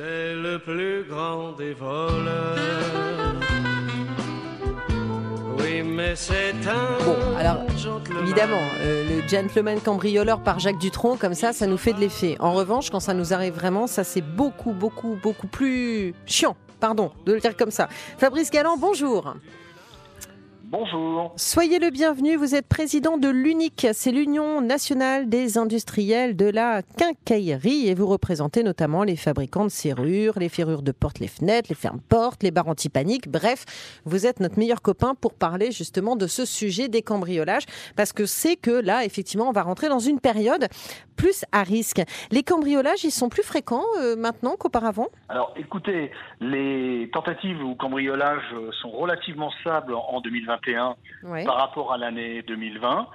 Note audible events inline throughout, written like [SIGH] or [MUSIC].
C'est le plus grand des voleurs. Oui, mais c'est un. Bon, alors, gentleman. Évidemment, euh, le gentleman cambrioleur par Jacques Dutronc, comme ça, ça nous fait de l'effet. En revanche, quand ça nous arrive vraiment, ça c'est beaucoup, beaucoup, beaucoup plus chiant. Pardon de le dire comme ça. Fabrice Galland, bonjour. Bonjour. Soyez le bienvenu. Vous êtes président de l'UNIC, c'est l'Union nationale des industriels de la quincaillerie, et vous représentez notamment les fabricants de serrures, les ferrures de portes, les fenêtres, les fermes-portes, les barres anti-panique. Bref, vous êtes notre meilleur copain pour parler justement de ce sujet des cambriolages, parce que c'est que là, effectivement, on va rentrer dans une période plus à risque. Les cambriolages, ils sont plus fréquents euh, maintenant qu'auparavant? Alors écoutez, les tentatives ou cambriolages sont relativement stables en 2021 Ouais. par rapport à l'année 2020,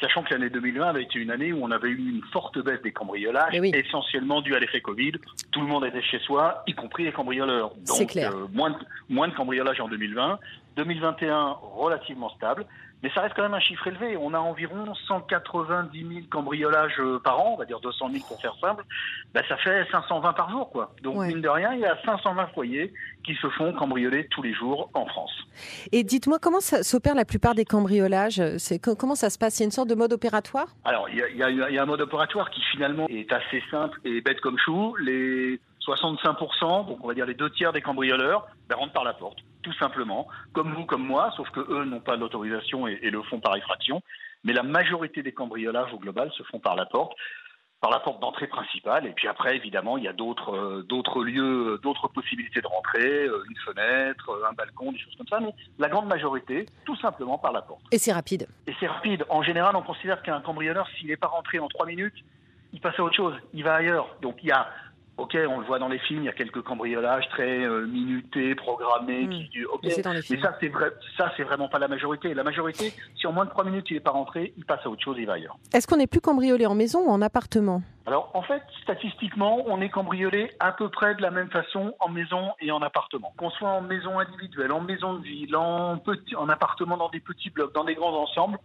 sachant que l'année 2020 avait été une année où on avait eu une forte baisse des cambriolages, oui. essentiellement due à l'effet Covid. Tout le monde était chez soi, y compris les cambrioleurs. Donc clair. euh, moins, de, moins de cambriolages en 2020. 2021, relativement stable. Mais ça reste quand même un chiffre élevé. On a environ 190 000 cambriolages euh, par an, on va dire 200 000 pour faire simple. Ben, ça fait 520 par jour, quoi. Donc, Ouais. mine de rien, il y a 520 foyers qui se font cambrioler tous les jours en France. Et dites-moi, comment s'opère la plupart des cambriolages? Comment ça se passe? Il y a une sorte de mode opératoire? Alors, il y y a un mode opératoire qui finalement est assez simple et bête comme chou. Les 65%, donc on va dire les deux tiers des cambrioleurs, ben, rentrent par la porte, tout simplement, comme vous, comme moi, sauf que eux n'ont pas l'autorisation et, et le font par effraction. Mais la majorité des cambriolages au global se font par la porte, par la porte d'entrée principale. Et puis après, évidemment, il y a d'autres euh, d'autres lieux, euh, d'autres possibilités de rentrer, euh, une fenêtre, un balcon, des choses comme ça. Mais la grande majorité, tout simplement par la porte. Et c'est rapide. Et c'est rapide. En général, on considère qu'un cambrioleur, s'il n'est pas rentré en trois minutes, il passe à autre chose. Il va ailleurs. Donc il y a, ok, on le voit dans les films, il y a quelques cambriolages très euh, minutés, programmés, Mm. qui, ok. Mais c'est dans les Mais films. ça, c'est vrai, ça, c'est vraiment pas la majorité. La majorité, si en moins de trois minutes il n'est pas rentré, il passe à autre chose, il va ailleurs. Est-ce qu'on est plus cambriolé en maison ou en appartement? Alors, en fait, statistiquement, on est cambriolé à peu près de la même façon en maison et en appartement. Qu'on soit en maison individuelle, en maison de ville, en, petit, en appartement dans des petits blocs, dans des grands ensembles,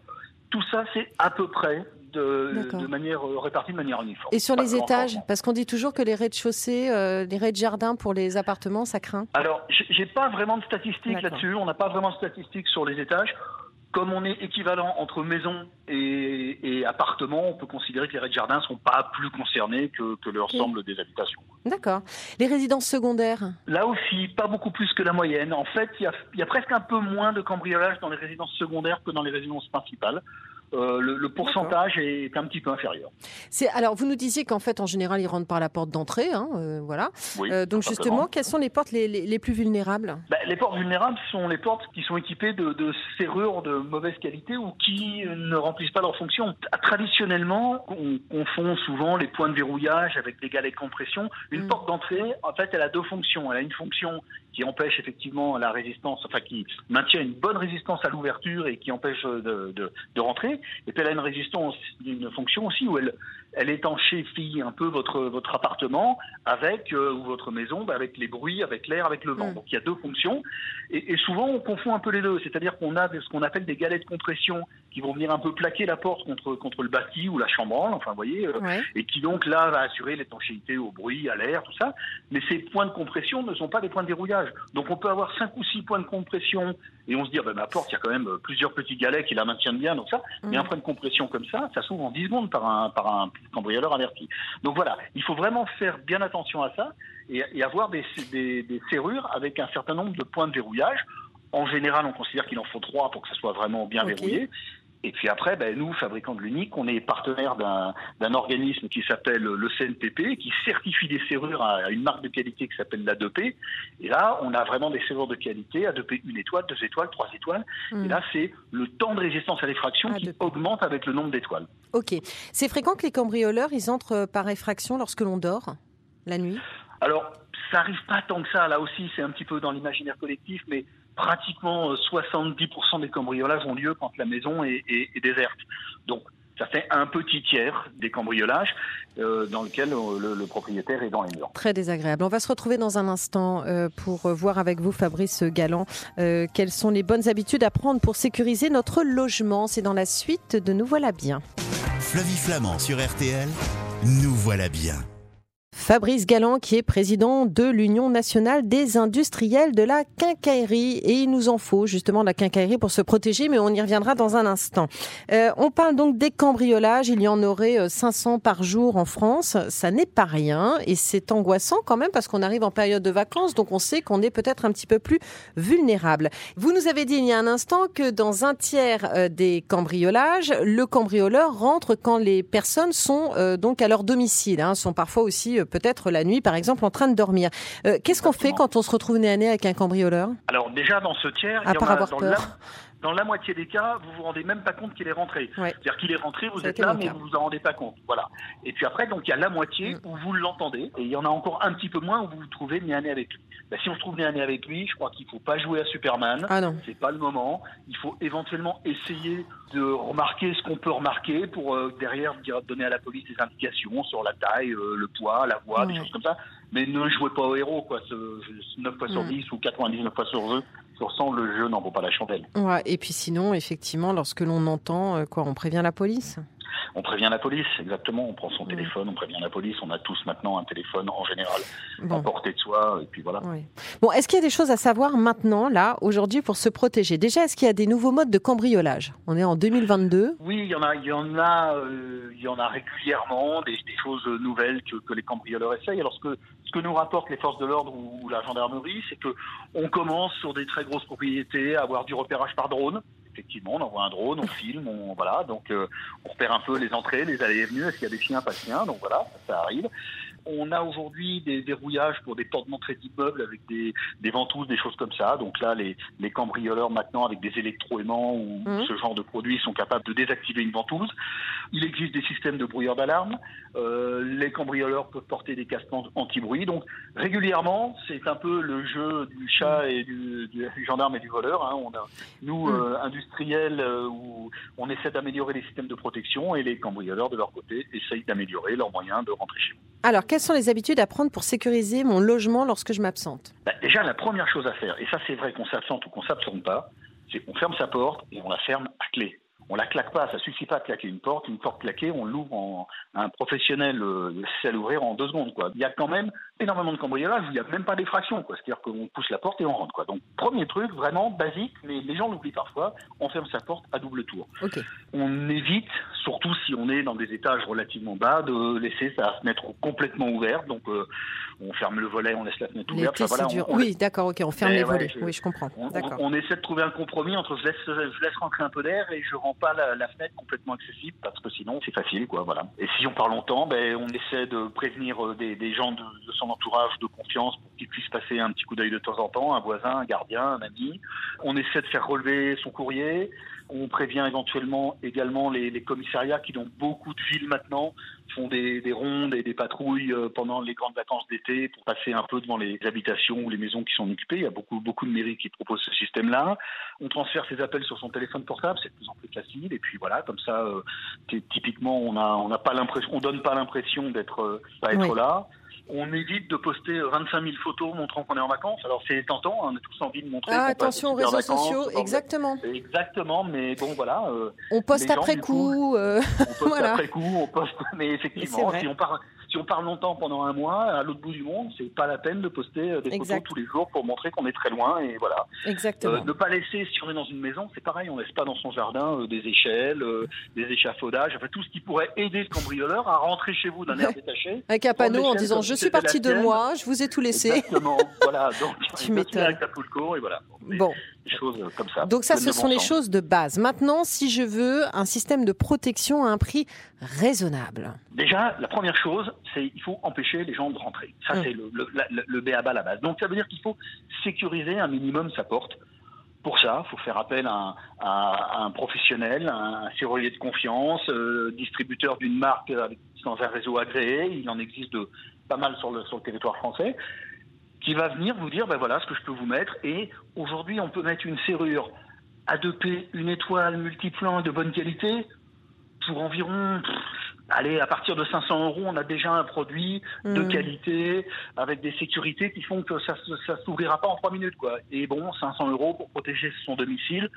tout ça, c'est à peu près de, manière euh, répartie de manière uniforme. Et sur Pas les étages. Parce qu'on dit toujours que les rez-de-chaussée, euh, les rez-de-jardin pour les appartements, ça craint. Alors, j'ai pas vraiment de statistiques là-dessus. On n'a pas vraiment de statistiques sur les étages. Comme on est équivalent entre maison et, et appartement, on peut considérer que les rez-de-jardin sont pas plus concernés que, que l'ensemble des habitations. D'accord. Les résidences secondaires Là aussi, pas beaucoup plus que la moyenne. En fait, il y a, il y a presque un peu moins de cambriolage dans les résidences secondaires que dans les résidences principales. Euh, le, le pourcentage est un petit peu inférieur. C'est alors vous nous disiez qu'en fait en général ils rentrent par la porte d'entrée, hein, euh, voilà. Oui, Euh, donc justement, quelles sont les portes les, les- les plus vulnérables? Ben, les portes vulnérables sont les portes qui sont équipées de, de serrures de mauvaise qualité ou qui ne remplissent pas leur fonction. Traditionnellement, on confond souvent les points de verrouillage avec des galets de compression. Une Mm. porte d'entrée, en fait, elle a deux fonctions. Elle a une fonction qui empêche effectivement la résistance, enfin qui maintient une bonne résistance à l'ouverture et qui empêche de, de, de rentrer. Et puis elle a une résistance, une fonction aussi où elle, elle étanchéfie un peu votre, votre appartement avec, euh, ou votre maison, bah, avec les bruits, avec l'air, avec le vent. Mm. Donc il y a deux fonctions. Et, et souvent on confond un peu les deux. C'est-à-dire qu'on a ce qu'on appelle des galets de compression qui vont venir un peu plaquer la porte contre, contre le bâti ou la chambranle, enfin vous voyez, euh, Ouais. et qui donc là va assurer l'étanchéité au bruit, à l'air, tout ça. Mais ces points de compression ne sont pas des points de verrouillage. Donc on peut avoir cinq ou six points de compression et on se dit, ah ben, ma porte, il y a quand même euh, plusieurs petits galets qui la maintiennent bien, donc ça. Mais Mm. un point de compression comme ça, ça s'ouvre en 10 secondes par un, par un cambrioleur averti. Donc voilà, il faut vraiment faire bien attention à ça et, et avoir des, des, des serrures avec un certain nombre de points de verrouillage. En général, on considère qu'il en faut trois pour que ça soit vraiment bien verrouillé. Et puis après, ben, nous, fabricants de l'unique, on est partenaire d'un organisme qui s'appelle le CNPP, qui certifie des serrures à une marque de qualité qui s'appelle la 2P. Et là, on a vraiment des serrures de qualité, A2P une étoile, deux étoiles, trois étoiles. Mm. Et là, c'est le temps de résistance à l'effraction qui A2P. augmente avec le nombre d'étoiles. Ok. C'est fréquent que les cambrioleurs ils entrent par effraction lorsque l'on dort la nuit? Alors, ça arrive pas tant que ça. Là aussi, c'est un petit peu dans l'imaginaire collectif, mais pratiquement euh, 70% des cambriolages ont lieu quand la maison est, est- est déserte. Donc, ça fait un petit tiers des cambriolages euh, dans lequel euh, le, le propriétaire est dans les murs. Très désagréable. On va se retrouver dans un instant euh, pour euh, voir avec vous, Fabrice Galland, euh, quelles sont les bonnes habitudes à prendre pour sécuriser notre logement. C'est dans la suite de Nous voilà bien. Flavie Flamand sur RTL, nous voilà bien. Fabrice Galland, qui est président de l'Union nationale des industriels de la quincaillerie. Et il nous en faut justement de la quincaillerie pour se protéger, mais on y reviendra dans un instant. Euh, on parle donc des cambriolages. Il y en aurait 500 euh, par jour en France. Ça n'est pas rien et c'est angoissant quand même parce qu'on arrive en période de vacances, donc on sait qu'on est peut-être un petit peu plus vulnérable. Vous nous avez dit il y a un instant que dans un tiers euh, des cambriolages, le cambrioleur rentre quand les personnes sont donc à leur domicile, hein, sont parfois aussi peut-être la nuit, par exemple, en train de dormir. Euh, qu'est-ce qu'on fait quand on se retrouve nez à nez avec un cambrioleur? Alors déjà, dans ce tiers, il y en a dans La, dans la moitié des cas, vous vous rendez même pas compte qu'il est rentré. C'est-à-dire qu'il est rentré, vous êtes là, mais vous vous en rendez pas compte. Voilà. Et puis après, donc il y a la moitié mm. où vous l'entendez, et il y en a encore un petit peu moins où vous vous trouvez nez à nez avec lui. Ben, si on se trouve nez à nez avec lui, je crois qu'il faut pas jouer à Superman. Ah non. C'est pas le moment. Il faut éventuellement essayer de remarquer ce qu'on peut remarquer pour euh, derrière donner à la police des indications sur la taille, euh, le poids, la voix, des choses comme ça. Mais ne jouez pas au héros, quoi. Ce, 9 fois sur 10 mm. ou 99 fois sur 2 sur 100, le jeu n'en vaut pas la chandelle. Ouais, et puis sinon, effectivement, lorsque l'on entend, euh, quoi, on prévient la police on prévient la police, exactement. On prend son téléphone, on prévient la police. On a tous maintenant un téléphone en général à portée de soi, et puis voilà. Bon, est-ce qu'il y a des choses à savoir maintenant, là, aujourd'hui, pour se protéger? Déjà, est-ce qu'il y a des nouveaux modes de cambriolage? On est en 2022. Oui, il y en a, il y en a, euh, il y en a régulièrement des, choses nouvelles que, les cambrioleurs essayent. Alors ce que, ce que nous rapportent les forces de l'ordre ou, la gendarmerie, c'est que on commence sur des très grosses propriétés à avoir du repérage par drone effectivement, on envoie un drone, on filme, on voilà, donc euh, on repère un peu les entrées, les allées et venues, est-ce qu'il y a des chiens, pas de chiens, donc voilà, ça, arrive. On a aujourd'hui des verrouillages pour des portes d'entrée d'immeubles avec des, des, ventouses, des choses comme ça. Donc là, les, les cambrioleurs maintenant avec des électroaimants ou mmh. ce genre de produits sont capables de désactiver une ventouse. Il existe des systèmes de brouilleur d'alarme. Euh, les cambrioleurs peuvent porter des casques anti-bruit. Donc régulièrement, c'est un peu le jeu du chat et du, du, gendarme et du voleur. Hein. On a, nous, mmh. euh, industriels, euh, où on essaie d'améliorer les systèmes de protection et les cambrioleurs de leur côté essayent d'améliorer leurs moyens de rentrer chez vous. Alors, quelles sont les habitudes à prendre pour sécuriser mon logement lorsque je m'absente? Bah, Déjà, la première chose à faire, et ça c'est vrai qu'on s'absente ou qu'on s'absente pas, c'est qu'on ferme sa porte et on la ferme à clé on la claque pas, ça suffit pas de claquer une porte. Une porte claquée, on l'ouvre en un professionnel euh, sait l'ouvrir en deux secondes. Il y a quand même énormément de cambriolage, il n'y a même pas d'effraction. Quoi. C'est-à-dire qu'on pousse la porte et on rentre. Quoi. Donc premier truc, vraiment basique, mais les gens l'oublient parfois, on ferme sa porte à double tour. On évite, surtout si on est dans des étages relativement bas, de laisser sa fenêtre complètement ouverte. Donc euh, on ferme le volet, on laisse la fenêtre ouverte. oui, d'accord, ok, on ferme les volets. oui, je comprends. On, on, essaie de trouver un compromis entre je laisse, je laisse rentrer un peu d'air et je rentre pas la, fenêtre complètement accessible parce que sinon c'est facile quoi voilà. Et si on parle longtemps, ben on essaie de prévenir euh, des, gens de, son entourage de confiance pour qu'ils puissent passer un petit coup d'œil de temps en temps, un voisin, un gardien, un ami. On essaie de faire relever son courrier. On prévient éventuellement également les, commissariats qui, dans beaucoup de villes maintenant, font des, rondes et des patrouilles euh, pendant les grandes vacances d'été pour passer un peu devant les habitations ou les maisons qui sont occupées. Il y a beaucoup, beaucoup de mairies qui proposent ce système-là. On transfère ses appels sur son téléphone portable, c'est de plus en plus facile. Et puis voilà, comme ça, euh, typiquement, on a, on n'a pas l'impression, on donne pas l'impression d'être, euh, pas être là on évite de poster 25 000 photos montrant qu'on est en vacances. Alors c'est tentant, on a tous envie de montrer. Ah, attention aux réseaux sociaux, exactement. Exactement, mais bon voilà. Euh, on poste après coup. Euh, on poste [LAUGHS] après coup, on poste, mais effectivement, si on part si on parle longtemps pendant un mois à l'autre bout du monde, c'est pas la peine de poster euh, des photos tous les jours pour montrer qu'on est très loin et voilà. Exactement. Euh, ne pas laisser, si on est dans une maison, c'est pareil, on laisse pas dans son jardin euh, des échelles, des échafaudages, enfin tout ce qui pourrait aider le cambrioleur à rentrer chez vous d'un air détaché. Avec un panneau en disant je suis parti de moi, je vous ai tout laissé. Exactement, voilà. Donc [LAUGHS] tu m'étonnes. Et voilà. Bon. Des choses comme ça. Donc ça, ce sont les choses de base. Maintenant, si je veux un système de protection à un prix raisonnable. Déjà, la première chose, c'est il faut empêcher les gens de rentrer. Ça, hum. c'est le, le, le, B à bas la base. Donc, ça veut dire qu'il faut sécuriser un minimum sa porte. Pour ça, il faut faire appel à un, professionnel, un serrurier de confiance, euh, distributeur d'une marque dans un réseau agréé. Il en existe de, pas mal sur le, sur le territoire français qui va venir vous dire, ben voilà ce que je peux vous mettre. Et aujourd'hui, on peut mettre une serrure A2P, une étoile, multiplan de bonne qualité pour environ allez, à partir de 500 euros, on a déjà un produit de Mm. qualité, avec des sécurités qui font que ça ne s'ouvrira pas en trois minutes. Quoi. Et bon, 500 euros pour protéger son domicile.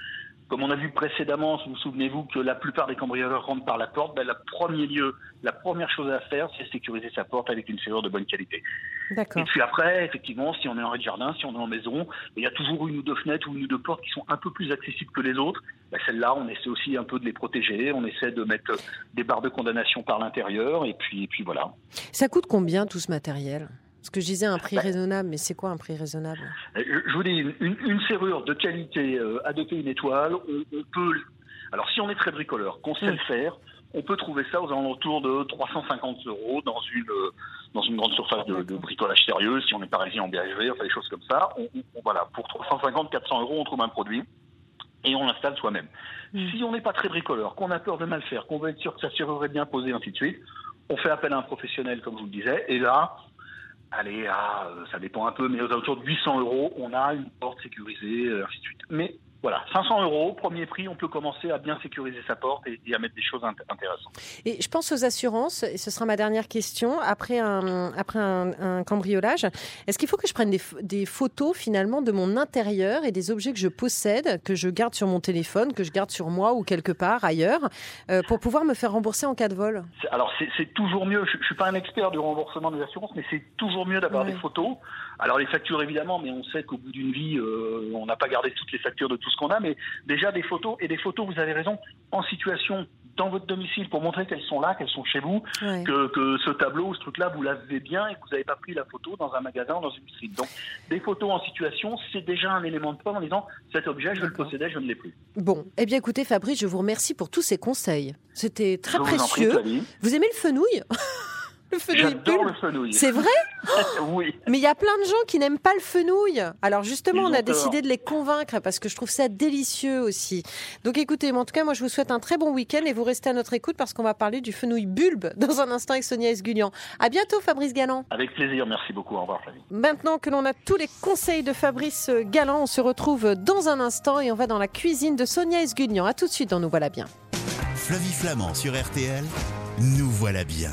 Comme on a vu précédemment, vous souvenez-vous que la plupart des cambrioleurs rentrent par la porte, ben, le premier lieu, la première chose à faire, c'est sécuriser sa porte avec une serrure de bonne qualité. Et puis après, effectivement, si on est en rez-de-jardin, si on est en maison, il y a toujours une ou deux fenêtres ou une ou deux portes qui sont un peu plus accessibles que les autres. Ben, Celles-là, on essaie aussi un peu de les protéger, on essaie de mettre des barres de condamnation par l'intérieur, et puis, et puis voilà. Ça coûte combien tout ce matériel? Parce que je disais un prix Bah- raisonnable, mais c'est quoi un prix raisonnable? Euh, Je, vous dis, une, une- une serrure de qualité euh, adoptée une étoile, on, on peut. Alors, si on est très bricoleur, qu'on sait le faire, on peut trouver ça aux alentours de 350 euros dans une euh, dans une grande surface de, bricolage sérieux. Si on est parisien en BHV, enfin des choses comme ça, on- on- voilà, pour 350, 400 euros, on trouve un produit et on l'installe soi-même. Mm. Si on n'est pas très bricoleur, qu'on a peur de mal faire, qu'on veut être sûr que sa serrure est bien posée, ainsi de suite, on fait appel à un professionnel, comme je vous le disais, et là, allez, euh, ça dépend un peu, mais aux alentours de 800 euros, on a une porte sécurisée, euh, ainsi de suite. Mais voilà, 500 euros, premier prix, on peut commencer à bien sécuriser sa porte et, et à mettre des choses int- intéressantes. Et je pense aux assurances, et ce sera ma dernière question, après un, après un, un cambriolage. Est-ce qu'il faut que je prenne des, ph- des photos finalement de mon intérieur et des objets que je possède, que je garde sur mon téléphone, que je garde sur moi ou quelque part ailleurs, euh, pour pouvoir me faire rembourser en cas de vol? Alors c'est toujours mieux, je, je suis pas un expert du remboursement des assurances, mais c'est toujours mieux d'avoir Ouais. des photos. Alors les factures évidemment, mais on sait qu'au bout d'une vie, euh, on n'a pas gardé toutes les factures de tout ce qu'on a, mais déjà des photos, et des photos, vous avez raison, en situation dans votre domicile pour montrer qu'elles sont là, qu'elles sont chez vous, Ouais. que, que ce tableau ou ce truc-là, vous l'avez bien et que vous n'avez pas pris la photo dans un magasin ou dans une vitrine. Donc des photos en situation, c'est déjà un élément de preuve en disant cet objet, je le possédais, je ne l'ai plus. Bon, eh bien écoutez Fabrice, je vous remercie pour tous ces conseils. C'était très je vous en prie, précieux. Vous aimez le fenouil? [LAUGHS] Le fenouil J'adore bulbe le fenouil. C'est vrai [LAUGHS] oui. Mais il y a plein de gens qui n'aiment pas le fenouil. Alors justement, Ils on a décidé de les convaincre parce que je trouve ça délicieux aussi. Donc écoutez, mais en tout cas, moi je vous souhaite un très bon week-end et vous restez à notre écoute parce qu'on va parler du fenouil bulbe [LAUGHS] dans un instant avec Sonia Esgulian. À bientôt Fabrice Galland. Avec plaisir, merci beaucoup. Au revoir, Flavie. Maintenant que l'on a tous les conseils de Fabrice Galland, on se retrouve dans un instant et on va dans la cuisine de Sonia Esgulian. À tout de suite dans Nous voilà bien. Flavie Flamand sur RTL, nous voilà bien.